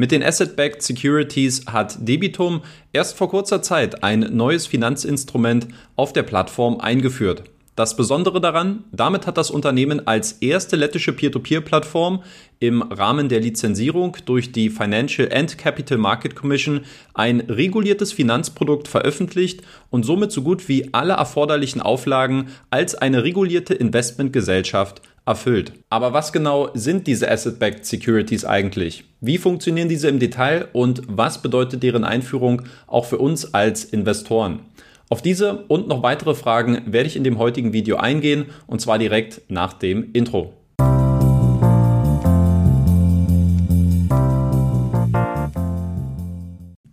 Mit den Asset-Backed Securities hat Debitum erst vor kurzer Zeit ein neues Finanzinstrument auf der Plattform eingeführt. Das Besondere daran, damit hat das Unternehmen als erste lettische Peer-to-Peer-Plattform im Rahmen der Lizenzierung durch die Financial and Capital Market Commission ein reguliertes Finanzprodukt veröffentlicht und somit so gut wie alle erforderlichen Auflagen als eine regulierte Investmentgesellschaft erfüllt. Aber was genau sind diese Asset-Backed Securities eigentlich? Wie funktionieren diese im Detail und was bedeutet deren Einführung auch für uns als Investoren? Auf diese und noch weitere Fragen werde ich in dem heutigen Video eingehen und zwar direkt nach dem Intro.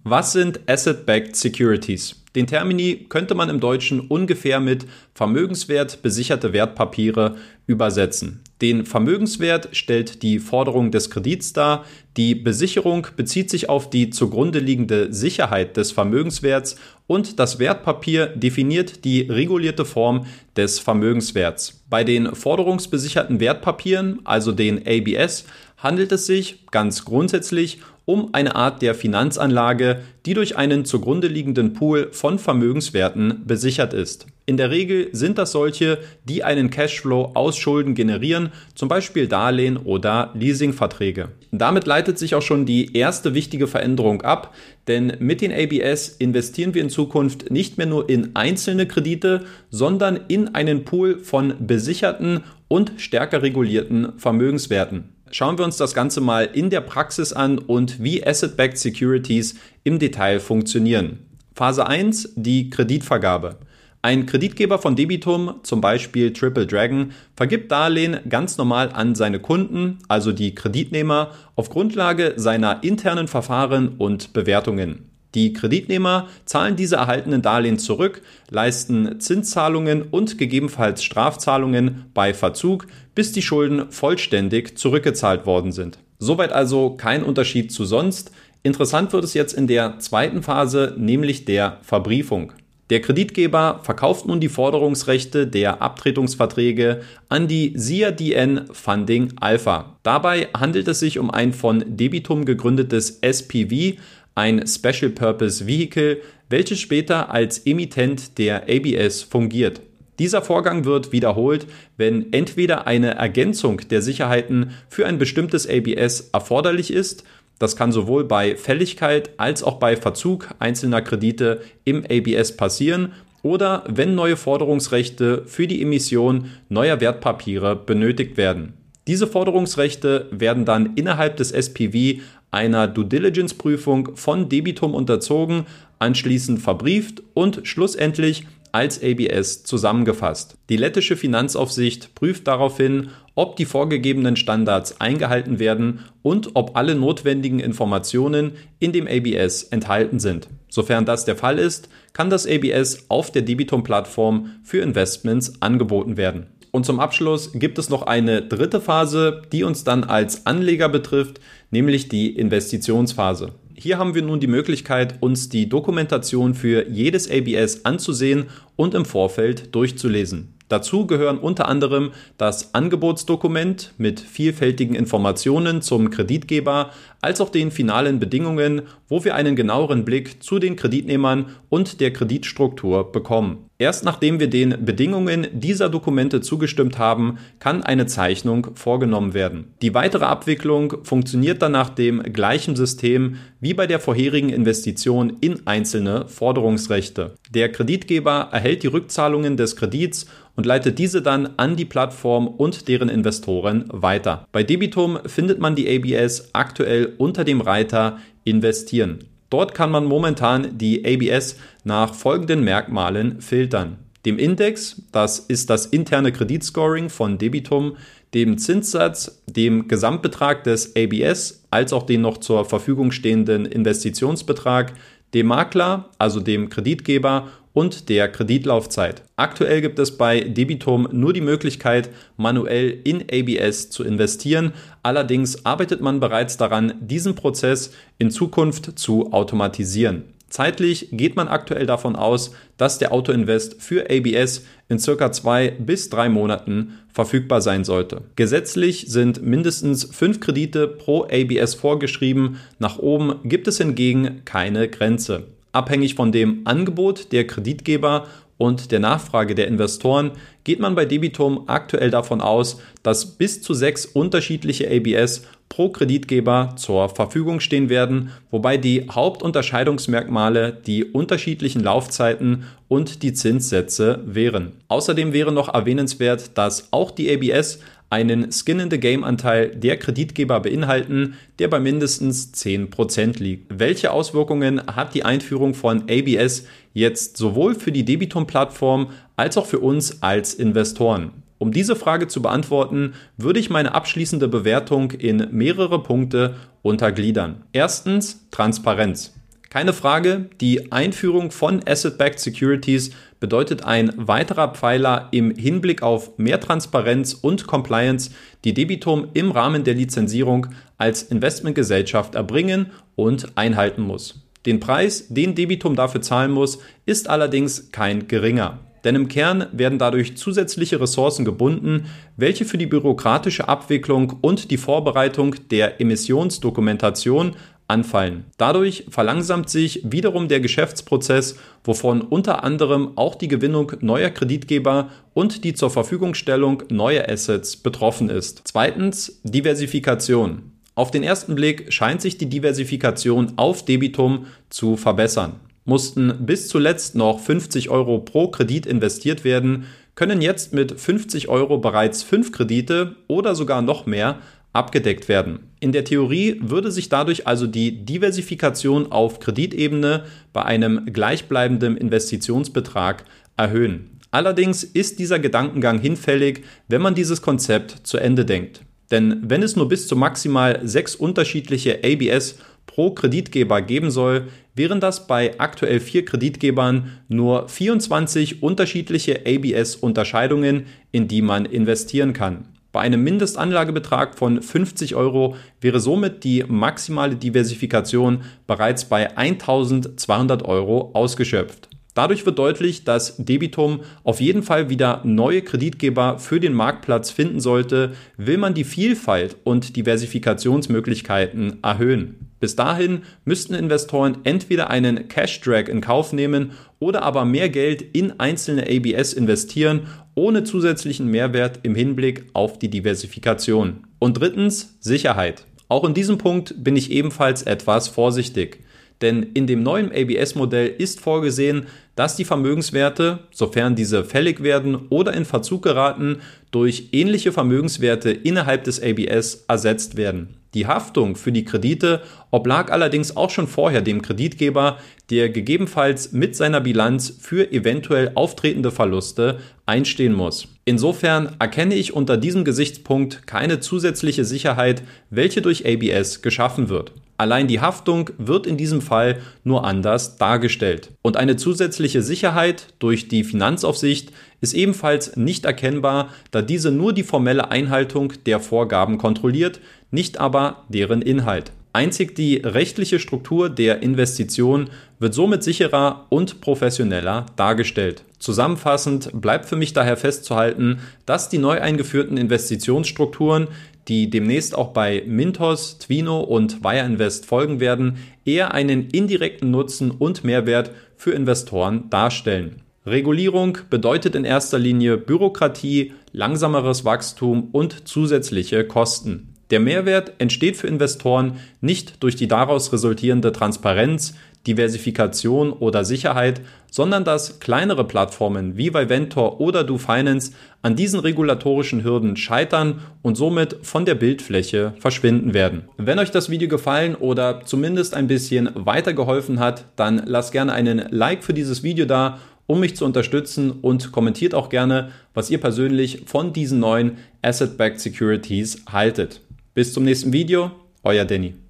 Was sind Asset-Backed Securities? Den Termini könnte man im Deutschen ungefähr mit Vermögenswert besicherte Wertpapiere übersetzen. Den Vermögenswert stellt die Forderung des Kredits dar. Die Besicherung bezieht sich auf die zugrunde liegende Sicherheit des Vermögenswerts und das Wertpapier definiert die regulierte Form des Vermögenswerts. Bei den forderungsbesicherten Wertpapieren, also den ABS, handelt es sich ganz grundsätzlich um eine Art der Finanzanlage, die durch einen zugrunde liegenden Pool von Vermögenswerten besichert ist. In der Regel sind das solche, die einen Cashflow aus Schulden generieren, zum Beispiel Darlehen oder Leasingverträge. Damit leitet sich auch schon die erste wichtige Veränderung ab, denn mit den ABS investieren wir in Zukunft nicht mehr nur in einzelne Kredite, sondern in einen Pool von besicherten und stärker regulierten Vermögenswerten schauen wir uns das Ganze mal in der Praxis an und wie Asset-Backed Securities im Detail funktionieren. Phase 1, die Kreditvergabe. Ein Kreditgeber von Debitum, zum Beispiel Triple Dragon, vergibt Darlehen ganz normal an seine Kunden, also die Kreditnehmer, auf Grundlage seiner internen Verfahren und Bewertungen. Die Kreditnehmer zahlen diese erhaltenen Darlehen zurück, leisten Zinszahlungen und gegebenenfalls Strafzahlungen bei Verzug, bis die Schulden vollständig zurückgezahlt worden sind. Soweit also kein Unterschied zu sonst. Interessant wird es jetzt in der zweiten Phase, nämlich der Verbriefung. Der Kreditgeber verkauft nun die Forderungsrechte der Abtretungsverträge an die SIA-DN Funding Alpha. Dabei handelt es sich um ein von Debitum gegründetes SPV, ein Special Purpose Vehicle, welches später als Emittent der ABS fungiert. Dieser Vorgang wird wiederholt, wenn entweder eine Ergänzung der Sicherheiten für ein bestimmtes ABS erforderlich ist, das kann sowohl bei Fälligkeit als auch bei Verzug einzelner Kredite im ABS passieren, oder wenn neue Forderungsrechte für die Emission neuer Wertpapiere benötigt werden. Diese Forderungsrechte werden dann innerhalb des SPV einer Due Diligence Prüfung von Debitum unterzogen, anschließend verbrieft und schlussendlich als ABS zusammengefasst. Die lettische Finanzaufsicht prüft daraufhin, ob die vorgegebenen Standards eingehalten werden und ob alle notwendigen Informationen in dem ABS enthalten sind. Sofern das der Fall ist, kann das ABS auf der Debitum-Plattform für Investments angeboten werden. Und zum Abschluss gibt es noch eine dritte Phase, die uns dann als Anleger betrifft, nämlich die Investitionsphase. Hier haben wir nun die Möglichkeit, uns die Dokumentation für jedes ABS anzusehen und im Vorfeld durchzulesen. Dazu gehören unter anderem das Angebotsdokument mit vielfältigen Informationen zum Kreditgeber als auch den finalen Bedingungen, wo wir einen genaueren Blick zu den Kreditnehmern und der Kreditstruktur bekommen. Erst nachdem wir den Bedingungen dieser Dokumente zugestimmt haben, kann eine Zeichnung vorgenommen werden. Die weitere Abwicklung funktioniert dann nach dem gleichen System wie bei der vorherigen Investition in einzelne Forderungsrechte. Der Kreditgeber erhält die Rückzahlungen des Kredits und leitet diese dann an die Plattform und deren Investoren weiter. Bei Debitum findet man die ABS aktuell unter dem Reiter Investieren. Dort kann man momentan die ABS nach folgenden Merkmalen filtern. Dem Index, das ist das interne Kreditscoring von Debitum, dem Zinssatz, dem Gesamtbetrag des ABS als auch den noch zur Verfügung stehenden Investitionsbetrag, dem Makler, also dem Kreditgeber und der Kreditlaufzeit. Aktuell gibt es bei Debitum nur die Möglichkeit, manuell in ABS zu investieren. Allerdings arbeitet man bereits daran, diesen Prozess in Zukunft zu automatisieren. Zeitlich geht man aktuell davon aus, dass der Autoinvest für ABS in circa zwei bis drei Monaten verfügbar sein sollte. Gesetzlich sind mindestens fünf Kredite pro ABS vorgeschrieben. Nach oben gibt es hingegen keine Grenze. Abhängig von dem Angebot der Kreditgeber und der Nachfrage der Investoren geht man bei Debitum aktuell davon aus, dass bis zu sechs unterschiedliche ABS pro Kreditgeber zur Verfügung stehen werden, wobei die Hauptunterscheidungsmerkmale die unterschiedlichen Laufzeiten und die Zinssätze wären. Außerdem wäre noch erwähnenswert, dass auch die ABS einen Skin-in-the-Game-Anteil der Kreditgeber beinhalten, der bei mindestens 10% liegt. Welche Auswirkungen hat die Einführung von ABS jetzt sowohl für die Debitum-Plattform als auch für uns als Investoren? Um diese Frage zu beantworten, würde ich meine abschließende Bewertung in mehrere Punkte untergliedern. Erstens Transparenz. Keine Frage, die Einführung von Asset-Backed Securities bedeutet ein weiterer Pfeiler im Hinblick auf mehr Transparenz und Compliance, die Debitum im Rahmen der Lizenzierung als Investmentgesellschaft erbringen und einhalten muss. Den Preis, den Debitum dafür zahlen muss, ist allerdings kein geringer. Denn im Kern werden dadurch zusätzliche Ressourcen gebunden, welche für die bürokratische Abwicklung und die Vorbereitung der Emissionsdokumentation anfallen. Dadurch verlangsamt sich wiederum der Geschäftsprozess, wovon unter anderem auch die Gewinnung neuer Kreditgeber und die zur Verfügungstellung neuer Assets betroffen ist. Zweitens Diversifikation. Auf den ersten Blick scheint sich die Diversifikation auf Debitum zu verbessern mussten bis zuletzt noch 50 Euro pro Kredit investiert werden, können jetzt mit 50 Euro bereits fünf Kredite oder sogar noch mehr abgedeckt werden. In der Theorie würde sich dadurch also die Diversifikation auf Kreditebene bei einem gleichbleibenden Investitionsbetrag erhöhen. Allerdings ist dieser Gedankengang hinfällig, wenn man dieses Konzept zu Ende denkt. Denn wenn es nur bis zu maximal sechs unterschiedliche ABS pro Kreditgeber geben soll, wären das bei aktuell vier Kreditgebern nur 24 unterschiedliche ABS-Unterscheidungen, in die man investieren kann. Bei einem Mindestanlagebetrag von 50 Euro wäre somit die maximale Diversifikation bereits bei 1200 Euro ausgeschöpft. Dadurch wird deutlich, dass Debitum auf jeden Fall wieder neue Kreditgeber für den Marktplatz finden sollte, will man die Vielfalt und Diversifikationsmöglichkeiten erhöhen. Bis dahin müssten Investoren entweder einen Cash Drag in Kauf nehmen oder aber mehr Geld in einzelne ABS investieren, ohne zusätzlichen Mehrwert im Hinblick auf die Diversifikation. Und drittens Sicherheit. Auch in diesem Punkt bin ich ebenfalls etwas vorsichtig. Denn in dem neuen ABS-Modell ist vorgesehen, dass die Vermögenswerte, sofern diese fällig werden oder in Verzug geraten, durch ähnliche Vermögenswerte innerhalb des ABS ersetzt werden. Die Haftung für die Kredite oblag allerdings auch schon vorher dem Kreditgeber, der gegebenenfalls mit seiner Bilanz für eventuell auftretende Verluste einstehen muss. Insofern erkenne ich unter diesem Gesichtspunkt keine zusätzliche Sicherheit, welche durch ABS geschaffen wird. Allein die Haftung wird in diesem Fall nur anders dargestellt. Und eine zusätzliche Sicherheit durch die Finanzaufsicht ist ebenfalls nicht erkennbar, da diese nur die formelle Einhaltung der Vorgaben kontrolliert, nicht aber deren Inhalt. Einzig die rechtliche Struktur der Investition wird somit sicherer und professioneller dargestellt. Zusammenfassend bleibt für mich daher festzuhalten, dass die neu eingeführten Investitionsstrukturen die demnächst auch bei Mintos, Twino und Wire Invest folgen werden, eher einen indirekten Nutzen und Mehrwert für Investoren darstellen. Regulierung bedeutet in erster Linie Bürokratie, langsameres Wachstum und zusätzliche Kosten. Der Mehrwert entsteht für Investoren nicht durch die daraus resultierende Transparenz, Diversifikation oder Sicherheit, sondern dass kleinere Plattformen wie Viventor oder DoFinance an diesen regulatorischen Hürden scheitern und somit von der Bildfläche verschwinden werden. Wenn euch das Video gefallen oder zumindest ein bisschen weitergeholfen hat, dann lasst gerne einen Like für dieses Video da um mich zu unterstützen und kommentiert auch gerne, was ihr persönlich von diesen neuen Asset-Backed Securities haltet. Bis zum nächsten Video, euer Danny.